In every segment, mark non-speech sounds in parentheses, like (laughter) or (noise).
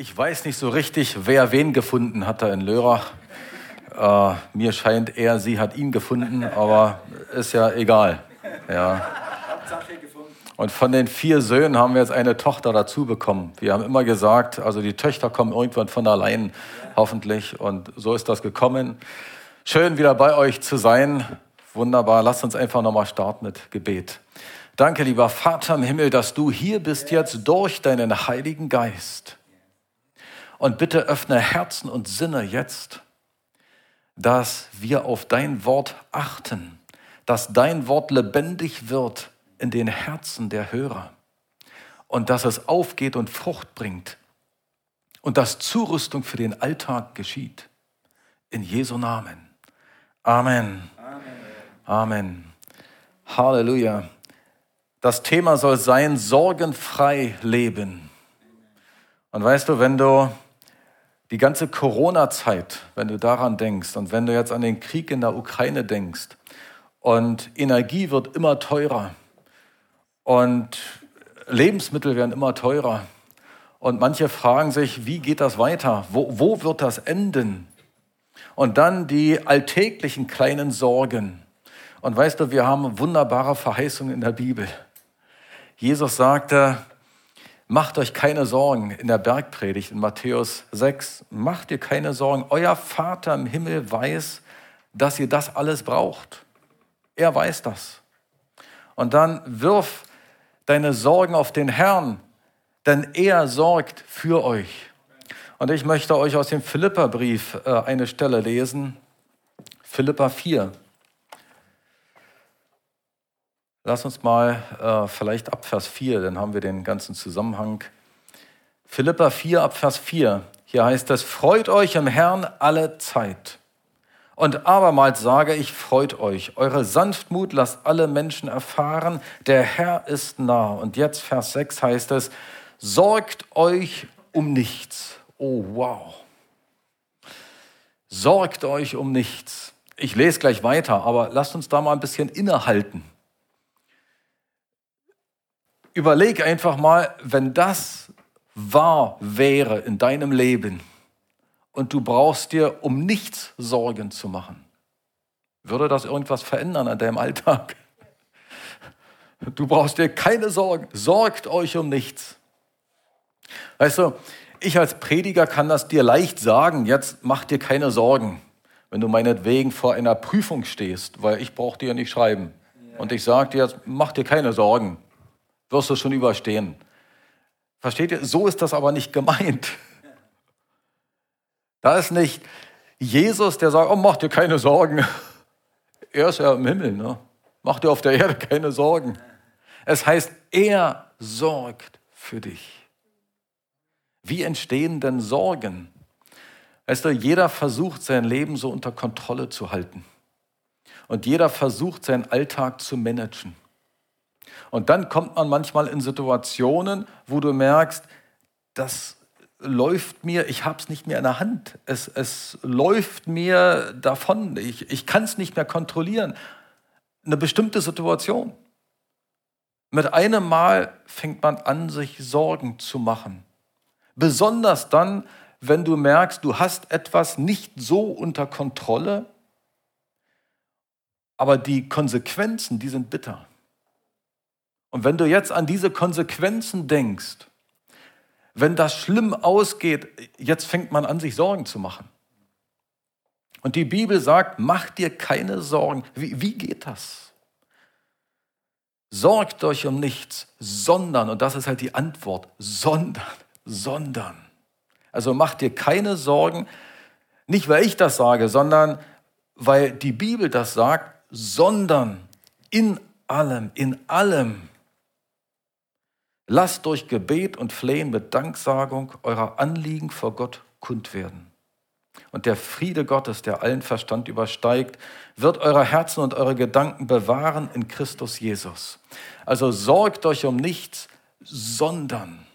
Ich weiß nicht so richtig, wer wen gefunden hat da in Lörrach. Äh, mir scheint eher, sie hat ihn gefunden, aber ist ja egal. Ja. Und von den vier Söhnen haben wir jetzt eine Tochter dazu bekommen. Wir haben immer gesagt, also die Töchter kommen irgendwann von allein, hoffentlich. Und so ist das gekommen. Schön wieder bei euch zu sein. Wunderbar. Lasst uns einfach nochmal starten mit Gebet. Danke, lieber Vater im Himmel, dass du hier bist jetzt durch deinen Heiligen Geist. Und bitte öffne Herzen und Sinne jetzt, dass wir auf dein Wort achten, dass dein Wort lebendig wird in den Herzen der Hörer und dass es aufgeht und Frucht bringt und dass Zurüstung für den Alltag geschieht. In Jesu Namen. Amen. Amen. Amen. Halleluja. Das Thema soll sein, sorgenfrei leben. Und weißt du, wenn du die ganze Corona-Zeit, wenn du daran denkst und wenn du jetzt an den Krieg in der Ukraine denkst und Energie wird immer teurer und Lebensmittel werden immer teurer und manche fragen sich, wie geht das weiter? Wo, wo wird das enden? Und dann die alltäglichen kleinen Sorgen. Und weißt du, wir haben wunderbare Verheißungen in der Bibel. Jesus sagte, Macht euch keine Sorgen in der Bergpredigt in Matthäus 6. Macht ihr keine Sorgen. Euer Vater im Himmel weiß, dass ihr das alles braucht. Er weiß das. Und dann wirf deine Sorgen auf den Herrn, denn er sorgt für euch. Und ich möchte euch aus dem Philipperbrief äh, eine Stelle lesen. Philippa 4. Lass uns mal äh, vielleicht ab Vers 4, dann haben wir den ganzen Zusammenhang. Philippa 4 ab Vers 4. Hier heißt es, freut euch im Herrn alle Zeit. Und abermals sage ich, freut euch. Eure Sanftmut lasst alle Menschen erfahren, der Herr ist nah. Und jetzt Vers 6 heißt es, sorgt euch um nichts. Oh wow. Sorgt euch um nichts. Ich lese gleich weiter, aber lasst uns da mal ein bisschen innehalten überleg einfach mal, wenn das wahr wäre in deinem Leben und du brauchst dir um nichts Sorgen zu machen, würde das irgendwas verändern an deinem Alltag? Du brauchst dir keine Sorgen. Sorgt euch um nichts. Weißt du, ich als Prediger kann das dir leicht sagen, jetzt mach dir keine Sorgen, wenn du meinetwegen vor einer Prüfung stehst, weil ich brauche dir nicht schreiben. Und ich sage dir jetzt, mach dir keine Sorgen wirst du schon überstehen. Versteht ihr? So ist das aber nicht gemeint. Da ist nicht Jesus, der sagt, oh, mach dir keine Sorgen. Er ist ja im Himmel, ne? Mach dir auf der Erde keine Sorgen. Es heißt, er sorgt für dich. Wie entstehen denn Sorgen? Weißt du, jeder versucht sein Leben so unter Kontrolle zu halten. Und jeder versucht seinen Alltag zu managen. Und dann kommt man manchmal in Situationen, wo du merkst, das läuft mir, ich habe es nicht mehr in der Hand. Es, es läuft mir davon. Ich, ich kann es nicht mehr kontrollieren. Eine bestimmte Situation. Mit einem Mal fängt man an, sich Sorgen zu machen. Besonders dann, wenn du merkst, du hast etwas nicht so unter Kontrolle, aber die Konsequenzen, die sind bitter. Und wenn du jetzt an diese Konsequenzen denkst, wenn das schlimm ausgeht, jetzt fängt man an, sich Sorgen zu machen. Und die Bibel sagt, mach dir keine Sorgen. Wie, wie geht das? Sorgt euch um nichts, sondern, und das ist halt die Antwort, sondern, sondern. Also mach dir keine Sorgen, nicht weil ich das sage, sondern weil die Bibel das sagt, sondern in allem, in allem Lasst durch Gebet und Flehen mit Danksagung eurer Anliegen vor Gott kund werden. Und der Friede Gottes, der allen Verstand übersteigt, wird eure Herzen und eure Gedanken bewahren in Christus Jesus. Also sorgt euch um nichts, sondern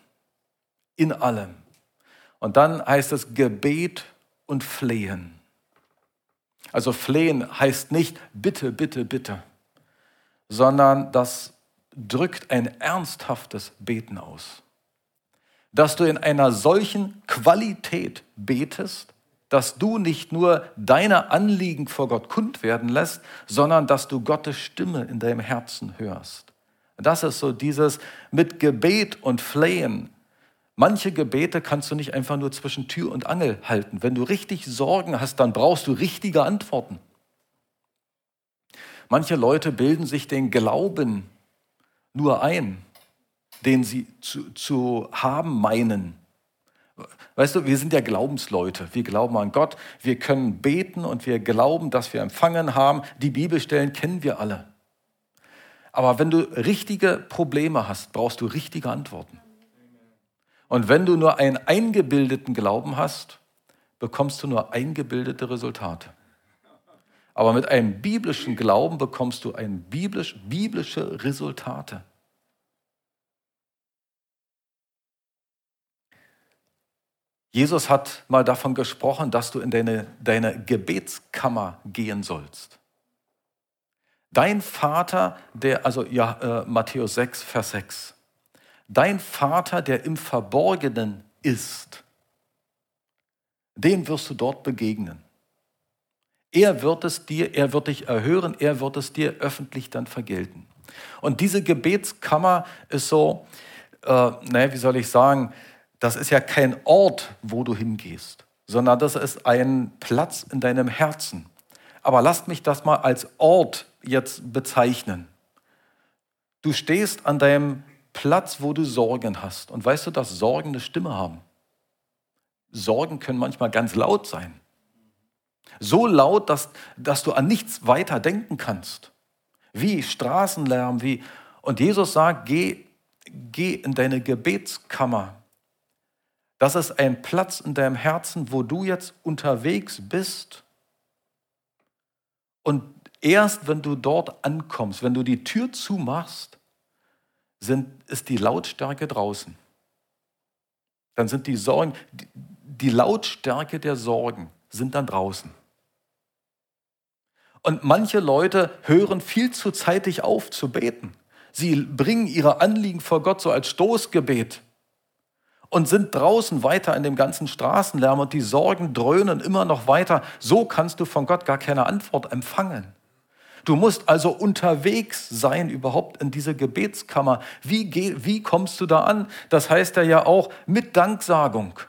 in allem. Und dann heißt es Gebet und Flehen. Also Flehen heißt nicht bitte, bitte, bitte, sondern das drückt ein ernsthaftes Beten aus. dass du in einer solchen Qualität betest, dass du nicht nur deine Anliegen vor Gott kund werden lässt, sondern dass du Gottes Stimme in deinem Herzen hörst. Das ist so dieses mit Gebet und Flehen. Manche Gebete kannst du nicht einfach nur zwischen Tür und Angel halten. Wenn du richtig Sorgen hast, dann brauchst du richtige Antworten. Manche Leute bilden sich den Glauben nur ein, den sie zu, zu haben meinen. Weißt du, wir sind ja Glaubensleute. Wir glauben an Gott, wir können beten und wir glauben, dass wir empfangen haben. Die Bibelstellen kennen wir alle. Aber wenn du richtige Probleme hast, brauchst du richtige Antworten. Und wenn du nur einen eingebildeten Glauben hast, bekommst du nur eingebildete Resultate. Aber mit einem biblischen Glauben bekommst du ein biblisch, biblische Resultate. Jesus hat mal davon gesprochen, dass du in deine, deine Gebetskammer gehen sollst. Dein Vater, der, also ja, äh, Matthäus 6, Vers 6, dein Vater, der im Verborgenen ist, den wirst du dort begegnen. Er wird es dir, er wird dich erhören, er wird es dir öffentlich dann vergelten. Und diese Gebetskammer ist so, äh, naja, wie soll ich sagen, das ist ja kein Ort, wo du hingehst, sondern das ist ein Platz in deinem Herzen. Aber lasst mich das mal als Ort jetzt bezeichnen. Du stehst an deinem Platz, wo du Sorgen hast. Und weißt du, dass Sorgen eine Stimme haben? Sorgen können manchmal ganz laut sein. So laut, dass, dass du an nichts weiter denken kannst. Wie Straßenlärm, wie. Und Jesus sagt, geh, geh in deine Gebetskammer das ist ein Platz in deinem Herzen, wo du jetzt unterwegs bist. Und erst wenn du dort ankommst, wenn du die Tür zumachst, sind, ist die Lautstärke draußen. Dann sind die Sorgen, die Lautstärke der Sorgen sind dann draußen. Und manche Leute hören viel zu zeitig auf zu beten. Sie bringen ihre Anliegen vor Gott so als Stoßgebet und sind draußen weiter in dem ganzen Straßenlärm und die Sorgen dröhnen immer noch weiter. So kannst du von Gott gar keine Antwort empfangen. Du musst also unterwegs sein überhaupt in diese Gebetskammer. Wie, wie kommst du da an? Das heißt ja auch mit Danksagung.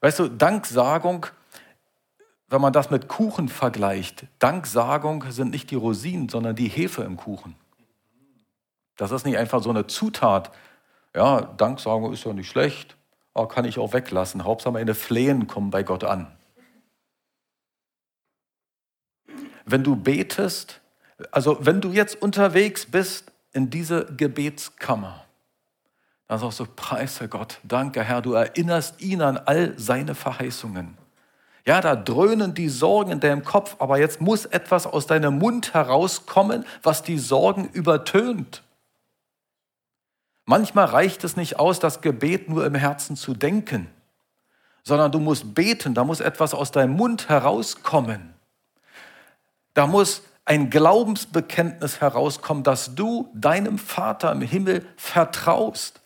Weißt du, Danksagung, wenn man das mit Kuchen vergleicht, Danksagung sind nicht die Rosinen, sondern die Hefe im Kuchen. Das ist nicht einfach so eine Zutat, ja, Danksagung ist ja nicht schlecht, aber kann ich auch weglassen. Hauptsache meine Flehen kommen bei Gott an. Wenn du betest, also wenn du jetzt unterwegs bist in diese Gebetskammer, dann sagst du, preise Gott, danke Herr, du erinnerst ihn an all seine Verheißungen. Ja, da dröhnen die Sorgen in deinem Kopf, aber jetzt muss etwas aus deinem Mund herauskommen, was die Sorgen übertönt. Manchmal reicht es nicht aus, das Gebet nur im Herzen zu denken, sondern du musst beten, da muss etwas aus deinem Mund herauskommen. Da muss ein Glaubensbekenntnis herauskommen, dass du deinem Vater im Himmel vertraust.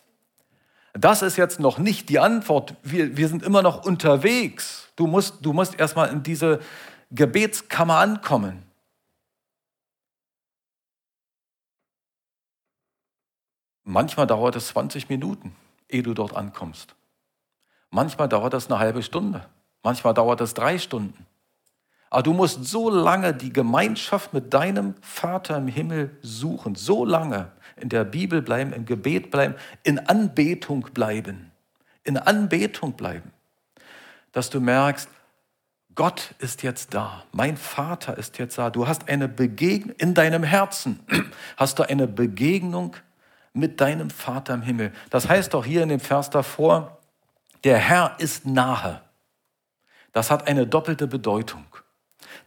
Das ist jetzt noch nicht die Antwort. Wir, wir sind immer noch unterwegs. Du musst, du musst erstmal in diese Gebetskammer ankommen. Manchmal dauert es 20 Minuten, ehe du dort ankommst. Manchmal dauert es eine halbe Stunde. Manchmal dauert es drei Stunden. Aber du musst so lange die Gemeinschaft mit deinem Vater im Himmel suchen, so lange in der Bibel bleiben, im Gebet bleiben, in Anbetung bleiben, in Anbetung bleiben, dass du merkst, Gott ist jetzt da, mein Vater ist jetzt da. Du hast eine Begegnung in deinem Herzen, (clears throat) hast du eine Begegnung mit deinem Vater im Himmel. Das heißt doch hier in dem Vers davor, der Herr ist nahe. Das hat eine doppelte Bedeutung.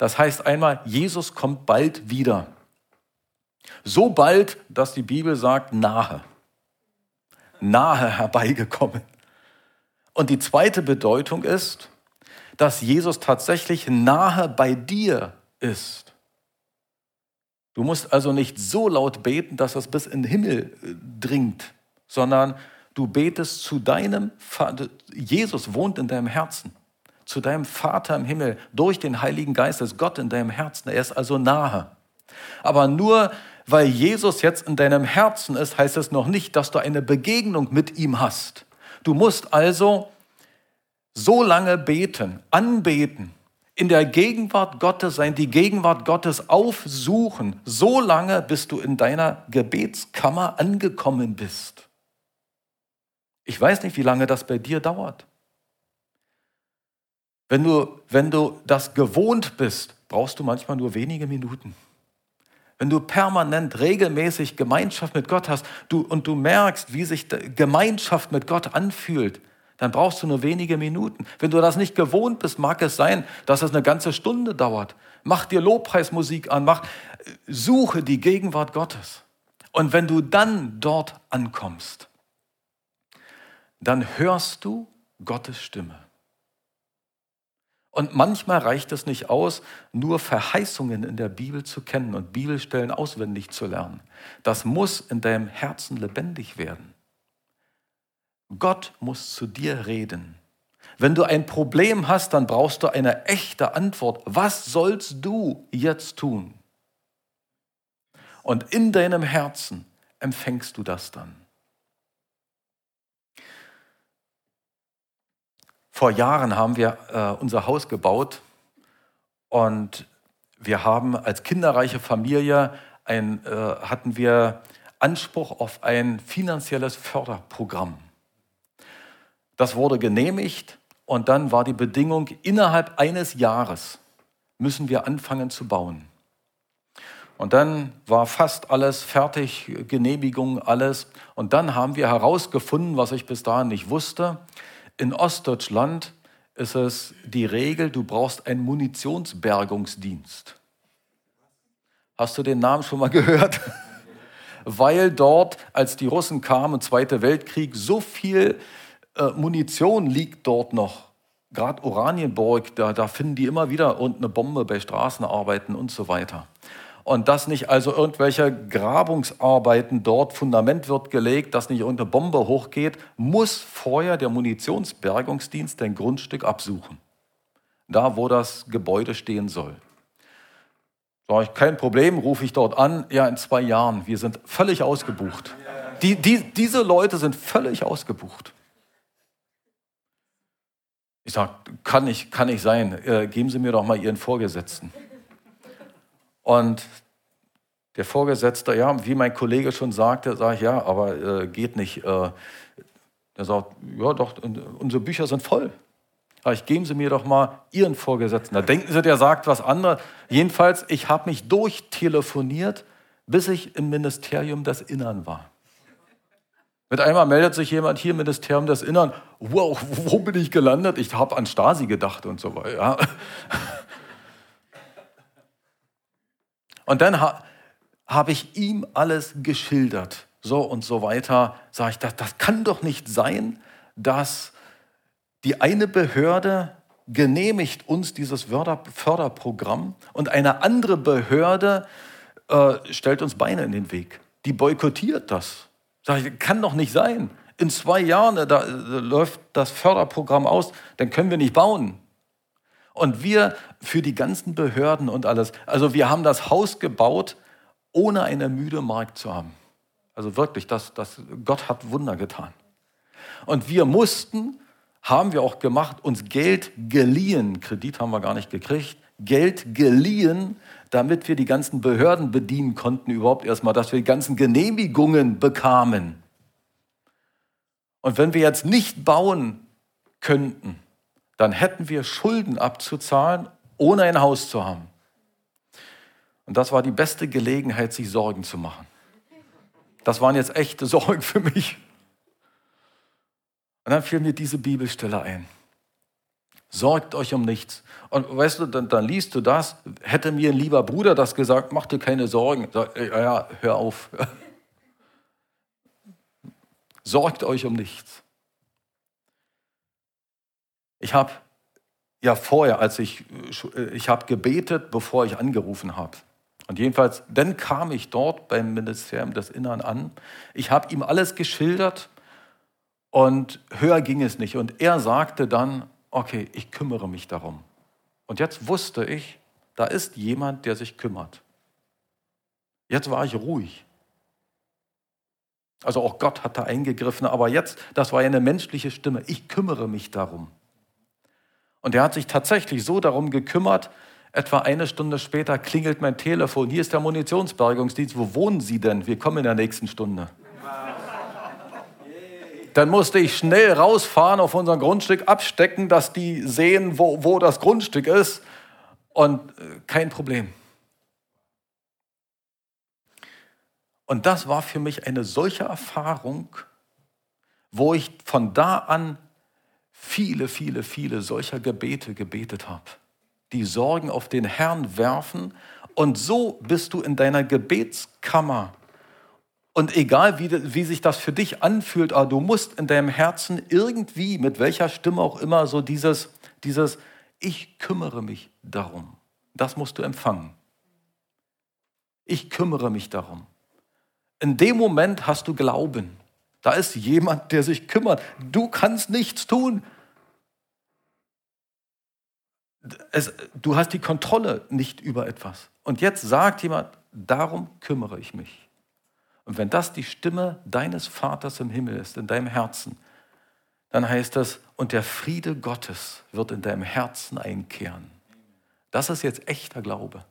Das heißt einmal, Jesus kommt bald wieder. So bald, dass die Bibel sagt, nahe. Nahe herbeigekommen. Und die zweite Bedeutung ist, dass Jesus tatsächlich nahe bei dir ist. Du musst also nicht so laut beten, dass es bis in den Himmel äh, dringt, sondern Du betest zu deinem Vater. Jesus wohnt in deinem Herzen. Zu deinem Vater im Himmel. Durch den Heiligen Geist ist Gott in deinem Herzen. Er ist also nahe. Aber nur weil Jesus jetzt in deinem Herzen ist, heißt es noch nicht, dass du eine Begegnung mit ihm hast. Du musst also so lange beten, anbeten, in der Gegenwart Gottes sein, die Gegenwart Gottes aufsuchen, so lange, bis du in deiner Gebetskammer angekommen bist. Ich weiß nicht, wie lange das bei dir dauert. Wenn du, wenn du das gewohnt bist, brauchst du manchmal nur wenige Minuten. Wenn du permanent, regelmäßig Gemeinschaft mit Gott hast du, und du merkst, wie sich Gemeinschaft mit Gott anfühlt, dann brauchst du nur wenige Minuten. Wenn du das nicht gewohnt bist, mag es sein, dass es eine ganze Stunde dauert. Mach dir Lobpreismusik an, mach, suche die Gegenwart Gottes. Und wenn du dann dort ankommst, dann hörst du Gottes Stimme. Und manchmal reicht es nicht aus, nur Verheißungen in der Bibel zu kennen und Bibelstellen auswendig zu lernen. Das muss in deinem Herzen lebendig werden. Gott muss zu dir reden. Wenn du ein Problem hast, dann brauchst du eine echte Antwort. Was sollst du jetzt tun? Und in deinem Herzen empfängst du das dann. Vor Jahren haben wir äh, unser Haus gebaut und wir haben als kinderreiche Familie ein, äh, hatten wir Anspruch auf ein finanzielles Förderprogramm. Das wurde genehmigt und dann war die Bedingung, innerhalb eines Jahres müssen wir anfangen zu bauen. Und dann war fast alles fertig, Genehmigung, alles. Und dann haben wir herausgefunden, was ich bis dahin nicht wusste. In Ostdeutschland ist es die Regel, du brauchst einen Munitionsbergungsdienst. Hast du den Namen schon mal (laughs) gehört? Weil dort, als die Russen kamen, im Zweiten Weltkrieg, so viel äh, Munition liegt dort noch. Gerade Oranienburg, da, da finden die immer wieder irgendeine Bombe bei Straßenarbeiten und so weiter. Und dass nicht also irgendwelche Grabungsarbeiten dort, Fundament wird gelegt, dass nicht irgendeine Bombe hochgeht, muss vorher der Munitionsbergungsdienst ein Grundstück absuchen. Da, wo das Gebäude stehen soll. Sag ich, kein Problem, rufe ich dort an. Ja, in zwei Jahren. Wir sind völlig ausgebucht. Die, die, diese Leute sind völlig ausgebucht. Ich sage, kann nicht, kann nicht sein. Äh, geben Sie mir doch mal Ihren Vorgesetzten. Und der Vorgesetzte, ja, wie mein Kollege schon sagte, sage ich, ja, aber äh, geht nicht. Äh, er sagt, ja doch, unsere Bücher sind voll. Sag ich, geben Sie mir doch mal Ihren Vorgesetzten. Da denken Sie, der sagt was anderes. Jedenfalls, ich habe mich durchtelefoniert, bis ich im Ministerium des Innern war. Mit einmal meldet sich jemand hier, Ministerium des Innern. Wow, wo bin ich gelandet? Ich habe an Stasi gedacht und so weiter. Ja. Und dann ha, habe ich ihm alles geschildert. So und so weiter. Sage ich, das, das kann doch nicht sein, dass die eine Behörde genehmigt uns dieses Förderprogramm und eine andere Behörde äh, stellt uns Beine in den Weg. Die boykottiert das. Sag ich, kann doch nicht sein. In zwei Jahren, da, da läuft das Förderprogramm aus, dann können wir nicht bauen. Und wir für die ganzen Behörden und alles, also wir haben das Haus gebaut, ohne eine müde Markt zu haben. Also wirklich, das, das, Gott hat Wunder getan. Und wir mussten, haben wir auch gemacht, uns Geld geliehen, Kredit haben wir gar nicht gekriegt, Geld geliehen, damit wir die ganzen Behörden bedienen konnten, überhaupt erstmal, dass wir die ganzen Genehmigungen bekamen. Und wenn wir jetzt nicht bauen könnten, dann hätten wir Schulden abzuzahlen, ohne ein Haus zu haben. Und das war die beste Gelegenheit, sich Sorgen zu machen. Das waren jetzt echte (laughs) Sorgen für mich. Und dann fiel mir diese Bibelstelle ein. Sorgt euch um nichts. Und weißt du, dann, dann, liest du das. Hätte mir ein lieber Bruder das gesagt, mach dir keine Sorgen. Sag, ja, hör auf. (laughs) Sorgt euch um nichts. Ich habe ja vorher, als ich, ich habe gebetet, bevor ich angerufen habe. Und jedenfalls, dann kam ich dort beim Ministerium des Innern an. Ich habe ihm alles geschildert Und höher ging es nicht. Und er sagte dann, okay, ich kümmere mich darum. Und jetzt wusste ich, da ist jemand, der sich kümmert. Jetzt war ich ruhig. Also auch Gott hat da eingegriffen, aber jetzt, das war ja eine menschliche Stimme, ich kümmere mich darum. Und er hat sich tatsächlich so darum gekümmert, etwa eine Stunde später klingelt mein Telefon, hier ist der Munitionsbergungsdienst, wo wohnen Sie denn? Wir kommen in der nächsten Stunde. Dann musste ich schnell rausfahren auf unser Grundstück, abstecken, dass die sehen, wo, wo das Grundstück ist. Und äh, kein Problem. Und das war für mich eine solche Erfahrung, wo ich von da an viele, viele, viele solcher Gebete gebetet habe. Die Sorgen auf den Herrn werfen und so bist du in deiner Gebetskammer. Und egal, wie, wie sich das für dich anfühlt, aber du musst in deinem Herzen irgendwie, mit welcher Stimme auch immer, so dieses, dieses Ich kümmere mich darum. Das musst du empfangen. Ich kümmere mich darum. In dem Moment hast du Glauben. Da ist jemand, der sich kümmert. Du kannst nichts tun. Es, du hast die Kontrolle nicht über etwas. Und jetzt sagt jemand, darum kümmere ich mich. Und wenn das die Stimme deines Vaters im Himmel ist, in deinem Herzen, dann heißt das, und der Friede Gottes wird in deinem Herzen einkehren. Das ist jetzt echter Glaube.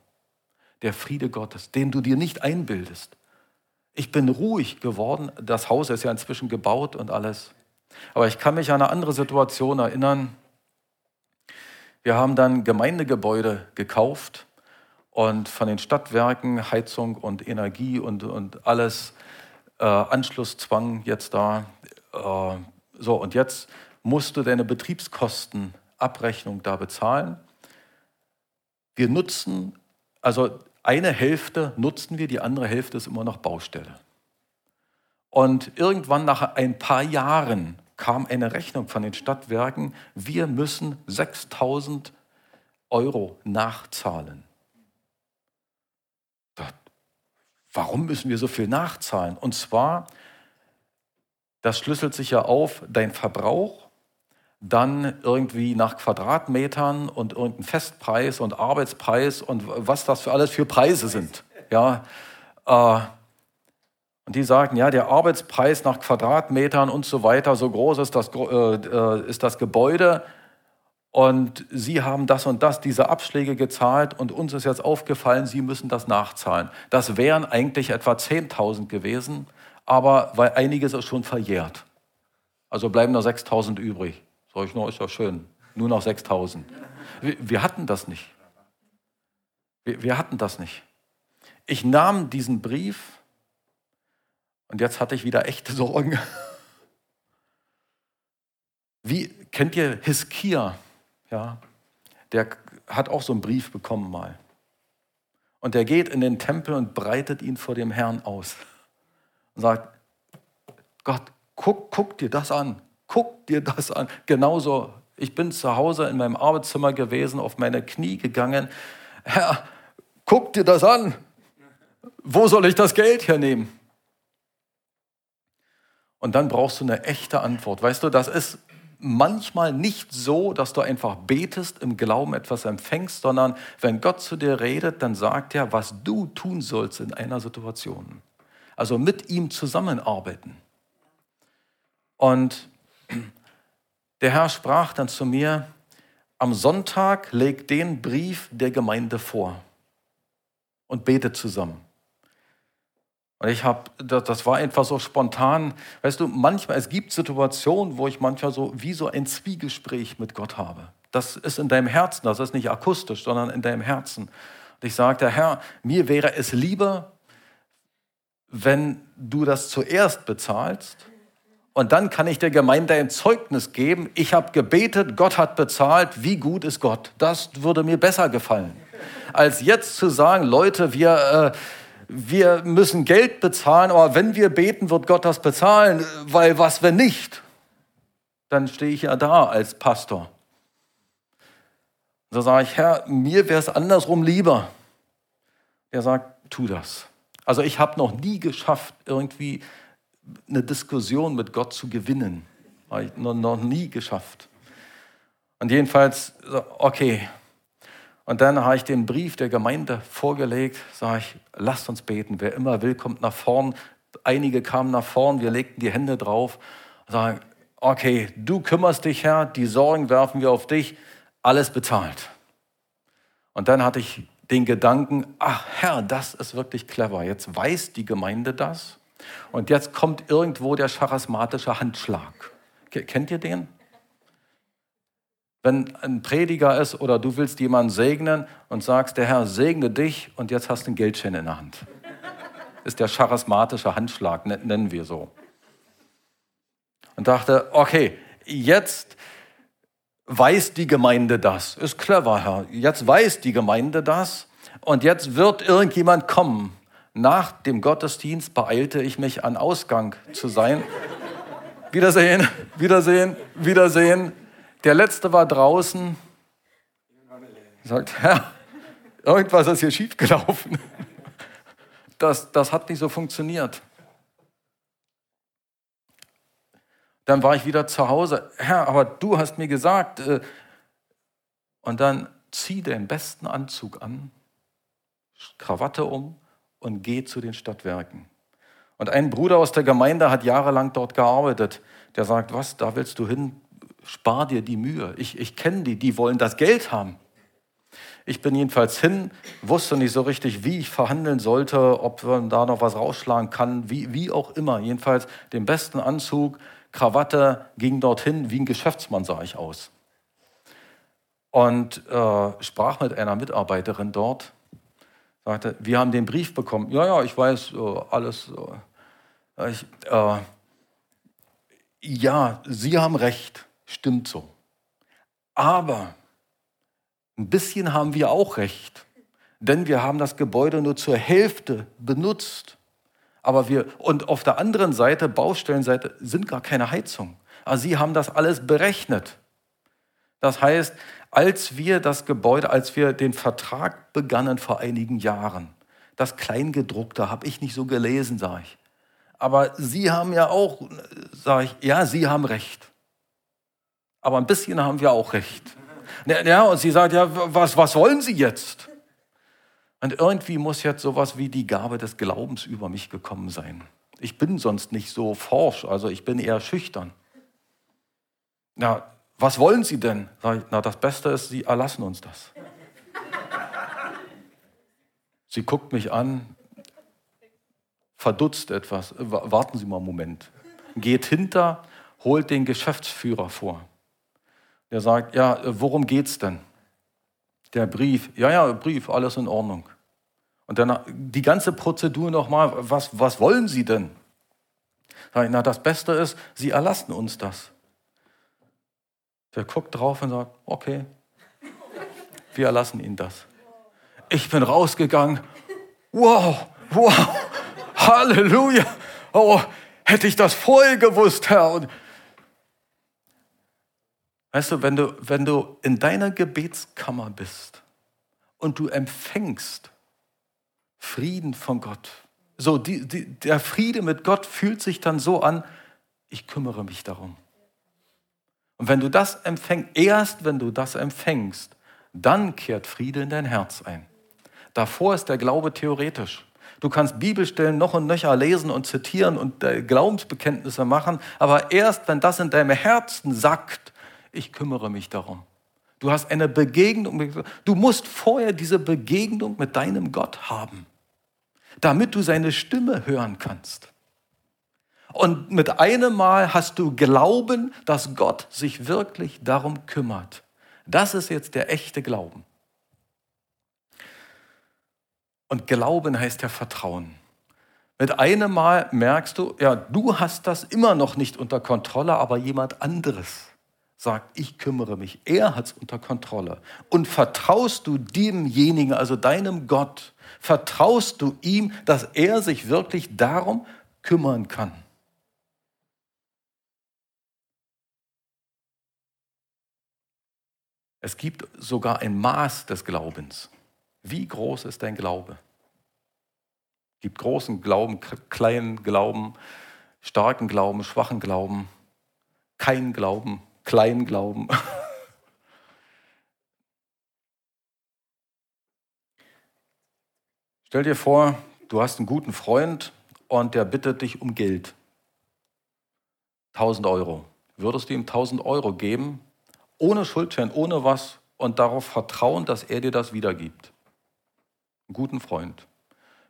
Der Friede Gottes, den du dir nicht einbildest. Ich bin ruhig geworden. Das Haus ist ja inzwischen gebaut und alles. Aber ich kann mich an eine andere Situation erinnern. Wir haben dann Gemeindegebäude gekauft und von den Stadtwerken Heizung und Energie und, und alles, äh, Anschlusszwang jetzt da. Äh, so, und jetzt musst du deine Betriebskostenabrechnung da bezahlen. Wir nutzen, also eine Hälfte nutzen wir, die andere Hälfte ist immer noch Baustelle. Und irgendwann nach ein paar Jahren kam eine Rechnung von den Stadtwerken, wir müssen 6000 Euro nachzahlen. Warum müssen wir so viel nachzahlen? Und zwar, das schlüsselt sich ja auf, dein Verbrauch dann irgendwie nach Quadratmetern und irgendein Festpreis und Arbeitspreis und was das für alles für Preise sind. Ja, äh, und die sagen, ja, der Arbeitspreis nach Quadratmetern und so weiter, so groß ist das, äh, ist das Gebäude. Und Sie haben das und das, diese Abschläge gezahlt und uns ist jetzt aufgefallen, Sie müssen das nachzahlen. Das wären eigentlich etwa 10.000 gewesen, aber weil einiges ist schon verjährt. Also bleiben nur 6.000 übrig. Sag ich, no, ist ja schön. Nur noch 6000. Wir, wir, hatten das nicht. Wir, wir hatten das nicht. Ich nahm diesen Brief und jetzt hatte ich wieder echte (laughs) Sorgen. Wie kennt ihr Hiskia? Ja, der hat auch so einen Brief bekommen mal. Und der geht in den Tempel und breitet ihn vor dem Herrn aus und sagt: Gott, guck, guck dir das an guck dir das an. Genauso, ich bin zu Hause in meinem Arbeitszimmer gewesen, auf meine Knie gegangen. Herr, guck dir das an. Wo soll ich das Geld hernehmen? Und dann brauchst du eine echte Antwort. Weißt du, das ist manchmal nicht so, dass du einfach betest, im Glauben etwas empfängst, sondern wenn Gott zu dir redet, dann sagt er, was du tun sollst in einer Situation. Also mit ihm zusammenarbeiten. Und (clears throat) der Herr sprach dann zu mir, am Sonntag leg den Brief der Gemeinde vor und bete zusammen. Und ich habe, das war einfach so spontan. Weißt du, manchmal, es gibt Situationen, wo ich manchmal so wie so ein Zwiegespräch mit Gott habe. Das ist in deinem Herzen, das ist nicht akustisch, sondern in deinem Herzen. Und ich sagte, Herr, mir wäre es lieber, wenn du das zuerst bezahlst und dann kann ich der Gemeinde ein Zeugnis geben. Ich habe gebetet, Gott hat bezahlt. Wie gut ist Gott? Das würde mir besser gefallen. Als jetzt zu sagen, Leute, wir, äh, wir müssen Geld bezahlen, aber wenn wir beten, wird Gott das bezahlen, weil was, wenn nicht? Dann stehe ich ja da als Pastor. So sage ich, Herr, mir wäre es andersrum lieber. Er sagt, tu das. Also ich habe noch nie geschafft, irgendwie eine Diskussion mit Gott zu gewinnen. Habe ich noch, noch nie geschafft. Und jedenfalls, okay. Und dann habe ich den Brief der Gemeinde vorgelegt, sage ich, lasst uns beten. Wer immer will, kommt nach vorn. Einige kamen nach vorn, wir legten die Hände drauf, sagen, okay, du kümmerst dich, Herr, die Sorgen werfen wir auf dich, alles bezahlt. Und dann hatte ich den Gedanken, ach Herr, das ist wirklich clever. Jetzt weiß die Gemeinde das. Und jetzt kommt irgendwo der charismatische Handschlag. Kennt ihr den? Wenn ein Prediger ist oder du willst jemanden segnen und sagst, der Herr segne dich und jetzt hast du einen Geldschein in der Hand. Ist der charismatische Handschlag, nennen wir so. Und dachte, okay, jetzt weiß die Gemeinde das. Ist clever, Herr. Jetzt weiß die Gemeinde das und jetzt wird irgendjemand kommen. Nach dem Gottesdienst beeilte ich mich an Ausgang zu sein. Wiedersehen, Wiedersehen, Wiedersehen. Der letzte war draußen. Sagt, Herr, irgendwas ist hier schiefgelaufen. Das, das hat nicht so funktioniert. Dann war ich wieder zu Hause. Herr, aber du hast mir gesagt. Äh, und dann zieh den besten Anzug an, Krawatte um und geh zu den Stadtwerken. Und ein Bruder aus der Gemeinde hat jahrelang dort gearbeitet. Der sagt, was, da willst du hin? Spar dir die Mühe. Ich, ich kenne die, die wollen das Geld haben. Ich bin jedenfalls hin, wusste nicht so richtig, wie ich verhandeln sollte, ob man da noch was rausschlagen kann, wie, wie auch immer. Jedenfalls den besten Anzug, Krawatte, ging dorthin, wie ein Geschäftsmann sah ich aus. Und äh, sprach mit einer Mitarbeiterin dort, sagte, wir haben den Brief bekommen. Ja, ja, ich weiß äh, alles. Äh, ich, äh, ja, Sie haben recht, stimmt so. Aber ein bisschen haben wir auch recht, denn wir haben das Gebäude nur zur Hälfte benutzt. Aber wir, und auf der anderen Seite, Baustellenseite, sind gar keine Heizung. Also sie haben das alles berechnet. Das heißt, als wir das Gebäude, als wir den Vertrag begannen vor einigen Jahren, das Kleingedruckte habe ich nicht so gelesen, sage ich. Aber Sie haben ja auch, sage ich, ja, Sie haben recht. Aber ein bisschen haben wir auch recht. Ja, und sie sagt, ja, was, was wollen Sie jetzt? Und irgendwie muss jetzt sowas wie die Gabe des Glaubens über mich gekommen sein. Ich bin sonst nicht so forsch, also ich bin eher schüchtern. Ja, was wollen Sie denn? Sag ich, na, das Beste ist, Sie erlassen uns das. Sie guckt mich an, verdutzt etwas. Warten Sie mal einen Moment. Geht hinter, holt den Geschäftsführer vor. Der sagt, ja, worum geht's denn? Der Brief, ja, ja, Brief, alles in Ordnung. Und dann die ganze Prozedur nochmal, was, was wollen Sie denn? Na, das Beste ist, Sie erlassen uns das. Der guckt drauf und sagt, okay, wir erlassen Ihnen das. Ich bin rausgegangen, wow, wow, Halleluja, oh, hätte ich das vorher gewusst, Herr. Und Weißt du, wenn du, wenn du in deiner Gebetskammer bist und du empfängst Frieden von Gott, so die, die, der Friede mit Gott fühlt sich dann so an, ich kümmere mich darum. Und wenn du das empfängst, erst wenn du das empfängst, dann kehrt Friede in dein Herz ein. Davor ist der Glaube theoretisch. Du kannst Bibelstellen noch und nöcher lesen und zitieren und Glaubensbekenntnisse machen, aber erst wenn das in deinem Herzen sackt, ich kümmere mich darum. Du hast eine Begegnung. Du musst vorher diese Begegnung mit deinem Gott haben, damit du seine Stimme hören kannst. Und mit einem Mal hast du Glauben, dass Gott sich wirklich darum kümmert. Das ist jetzt der echte Glauben. Und Glauben heißt ja Vertrauen. Mit einem Mal merkst du, ja, du hast das immer noch nicht unter Kontrolle, aber jemand anderes sagt, ich kümmere mich. Er hat es unter Kontrolle. Und vertraust du demjenigen, also deinem Gott, vertraust du ihm, dass er sich wirklich darum kümmern kann. Es gibt sogar ein Maß des Glaubens. Wie groß ist dein Glaube? Es gibt großen Glauben, kleinen Glauben, starken Glauben, schwachen Glauben. kein Glauben, klein Glauben. (laughs) Stell dir vor, du hast einen guten Freund und der bittet dich um Geld. 1000 Euro. Würdest du ihm 1000 Euro geben, ohne Schuldschein, ohne was und darauf vertrauen, dass er dir das wiedergibt? Einen guten Freund.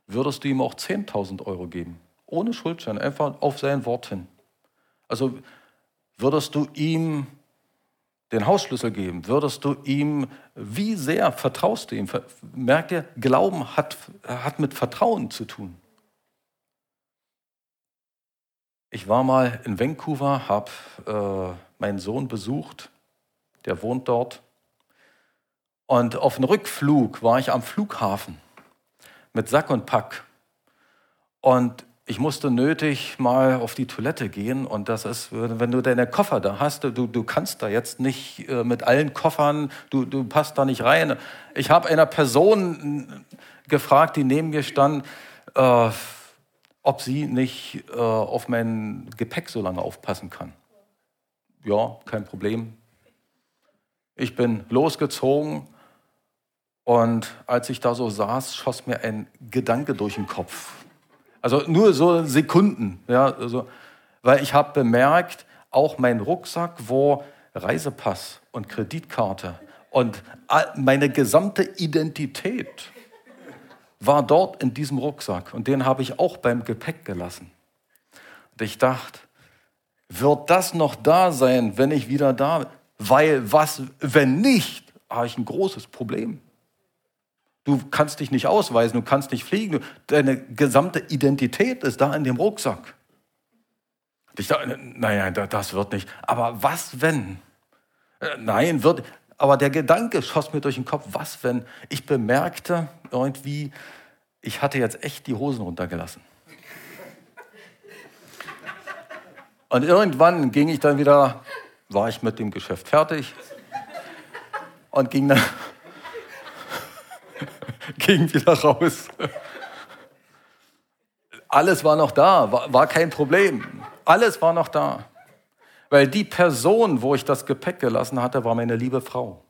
Würdest du ihm auch 10.000 Euro geben, ohne Schuldschein, einfach auf sein Wort hin? Also würdest du ihm den Hausschlüssel geben? Würdest du ihm, wie sehr vertraust du ihm? Merkt ihr, Glauben hat, hat mit Vertrauen zu tun. Ich war mal in Vancouver, habe äh, meinen Sohn besucht, der wohnt dort. Und auf dem Rückflug war ich am Flughafen mit Sack und Pack. Und ich musste nötig mal auf die Toilette gehen und das ist, wenn du deine Koffer da hast, du, du kannst da jetzt nicht äh, mit allen Koffern, du, du passt da nicht rein. Ich habe einer Person gefragt, die neben mir stand, äh, ob sie nicht äh, auf mein Gepäck so lange aufpassen kann. Ja, kein Problem. Ich bin losgezogen und als ich da so saß, schoss mir ein Gedanke durch den Kopf also nur so Sekunden, ja, also, weil ich habe bemerkt, auch mein Rucksack, wo Reisepass und Kreditkarte und meine gesamte Identität war dort in diesem Rucksack und den habe ich auch beim Gepäck gelassen. Und ich dachte, wird das noch da sein, wenn ich wieder da bin? Weil was, wenn nicht, habe ich ein großes Problem. Du kannst dich nicht ausweisen, du kannst nicht fliegen. Deine gesamte Identität ist da in dem Rucksack. Ich dachte, naja, das wird nicht. Aber was, wenn? Äh, nein, wird. Aber der Gedanke schoss mir durch den Kopf, was, wenn? Ich bemerkte irgendwie, ich hatte jetzt echt die Hosen runtergelassen. Und irgendwann ging ich dann wieder, war ich mit dem Geschäft fertig und ging dann (laughs) ging wieder raus. Alles war noch da, war, war kein Problem. Alles war noch da. Weil die Person, wo ich das Gepäck gelassen hatte, war meine liebe Frau.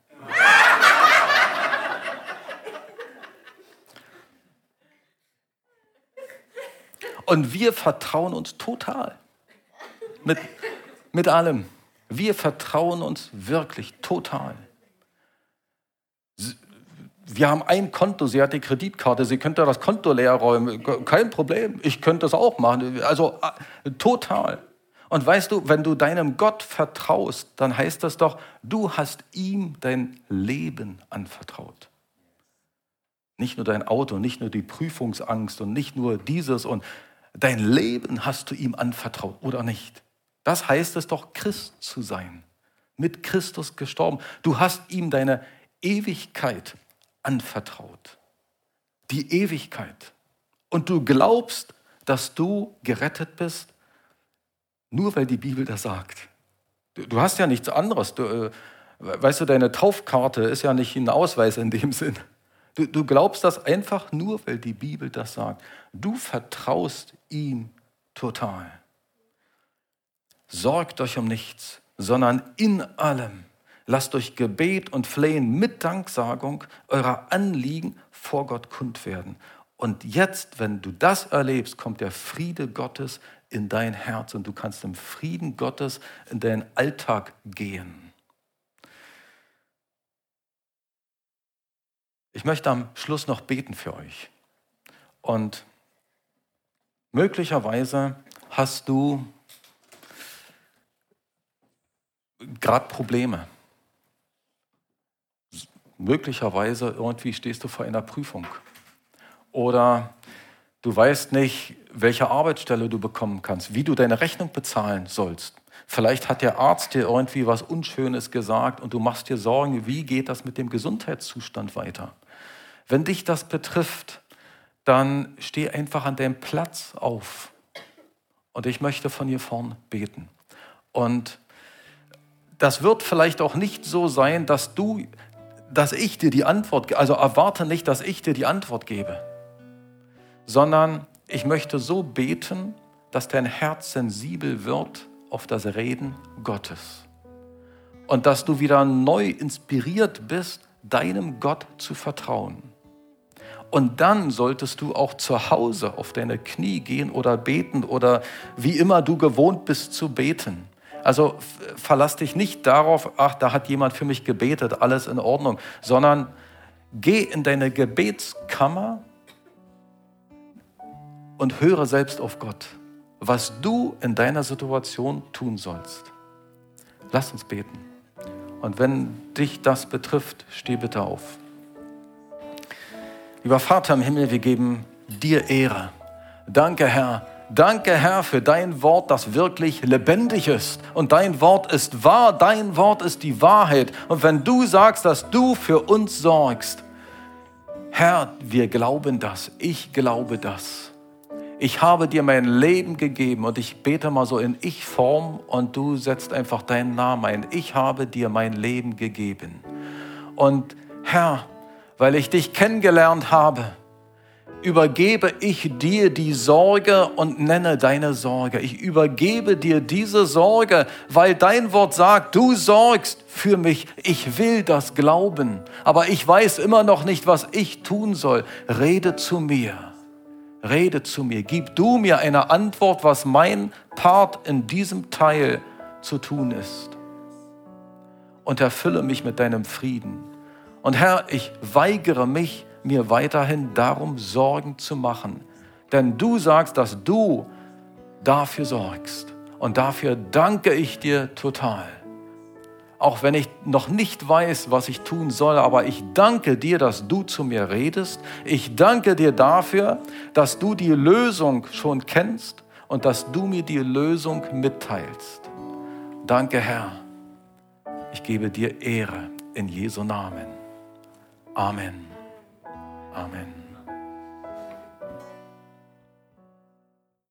Und wir vertrauen uns total. Mit, mit allem. Wir vertrauen uns wirklich total wir haben ein Konto, sie hat die Kreditkarte, sie könnte das Konto leer räumen, kein Problem, ich könnte das auch machen, also äh, total. Und weißt du, wenn du deinem Gott vertraust, dann heißt das doch, du hast ihm dein Leben anvertraut. Nicht nur dein Auto, nicht nur die Prüfungsangst und nicht nur dieses und dein Leben hast du ihm anvertraut oder nicht. Das heißt es doch, Christ zu sein, mit Christus gestorben. Du hast ihm deine Ewigkeit anvertraut. Die Ewigkeit. Und du glaubst, dass du gerettet bist, nur weil die Bibel das sagt. Du, du hast ja nichts anderes. Du, äh, weißt du, deine Taufkarte ist ja nicht ein Ausweis in dem (laughs) Sinn. Du, du glaubst das einfach nur, weil die Bibel das sagt. Du vertraust ihm total. Sorgt euch um nichts, sondern in allem Lasst durch Gebet und Flehen mit Danksagung eurer Anliegen vor Gott kund werden. Und jetzt, wenn du das erlebst, kommt der Friede Gottes in dein Herz und du kannst im Frieden Gottes in deinen Alltag gehen. Ich möchte am Schluss noch beten für euch. Und möglicherweise hast du gerade Probleme möglicherweise irgendwie stehst du vor einer Prüfung. Oder du weißt nicht, welche Arbeitsstelle du bekommen kannst, wie du deine Rechnung bezahlen sollst. Vielleicht hat der Arzt dir irgendwie was Unschönes gesagt und du machst dir Sorgen, wie geht das mit dem Gesundheitszustand weiter. Wenn dich das betrifft, dann steh einfach an deinem Platz auf. Und ich möchte von hier vorn beten. Und das wird vielleicht auch nicht so sein, dass du dass ich dir die Antwort, also erwarte nicht, dass ich dir die Antwort gebe, sondern ich möchte so beten, dass dein Herz sensibel wird auf das Reden Gottes. Und dass du wieder neu inspiriert bist, deinem Gott zu vertrauen. Und dann solltest du auch zu Hause auf deine Knie gehen oder beten oder wie immer du gewohnt bist zu beten. Also verlass dich nicht darauf, ach, da hat jemand für mich gebetet, alles in Ordnung, sondern geh in deine Gebetskammer und höre selbst auf Gott, was du in deiner Situation tun sollst. Lass uns beten. Und wenn dich das betrifft, steh bitte auf. Lieber Vater im Himmel, wir geben dir Ehre. Danke, Herr. Danke, Herr, für dein Wort, das wirklich lebendig ist. Und dein Wort ist wahr, dein Wort ist die Wahrheit. Und wenn du sagst, dass du für uns sorgst, Herr, wir glauben das, ich glaube das. Ich habe dir mein Leben gegeben und ich bete mal so in Ich-Form und du setzt einfach deinen Namen ein. Ich habe dir mein Leben gegeben. Und Herr, weil ich dich kennengelernt habe, übergebe ich dir die Sorge und nenne deine Sorge. Ich übergebe dir diese Sorge, weil dein Wort sagt, du sorgst für mich. Ich will das glauben, aber ich weiß immer noch nicht, was ich tun soll. Rede zu mir. Rede zu mir. Gib du mir eine Antwort, was mein Part in diesem Teil zu tun ist. Und erfülle mich mit deinem Frieden. Und Herr, ich weigere mich, mir weiterhin darum Sorgen zu machen. Denn du sagst, dass du dafür sorgst. Und dafür danke ich dir total. Auch wenn ich noch nicht weiß, was ich tun soll, aber ich danke dir, dass du zu mir redest. Ich danke dir dafür, dass du die Lösung schon kennst und dass du mir die Lösung mitteilst. Danke, Herr. Ich gebe dir Ehre in Jesu Namen. Amen. Amen.